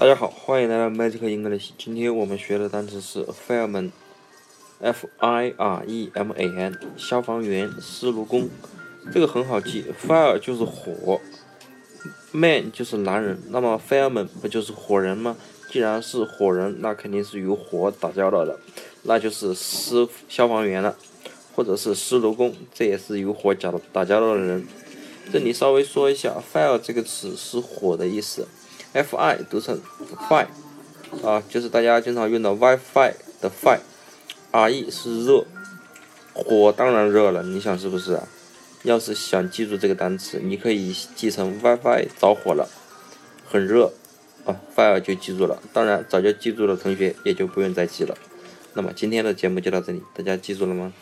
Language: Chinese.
大家好，欢迎来到 Magic English。今天我们学的单词是 fireman，f i r e m a n，消防员、司炉工。这个很好记，fire 就是火，man 就是男人，那么 fireman 不就是火人吗？既然是火人，那肯定是与火打交道的，那就是司消防员了，或者是司炉工，这也是与火打打交道的人。这里稍微说一下，fire 这个词是火的意思，f i 读成 fi，啊，就是大家经常用的 WiFi 的 fi，re 是热，火当然热了，你想是不是啊？要是想记住这个单词，你可以记成 WiFi 着火了，很热，啊，fire 就记住了。当然，早就记住的同学也就不用再记了。那么今天的节目就到这里，大家记住了吗？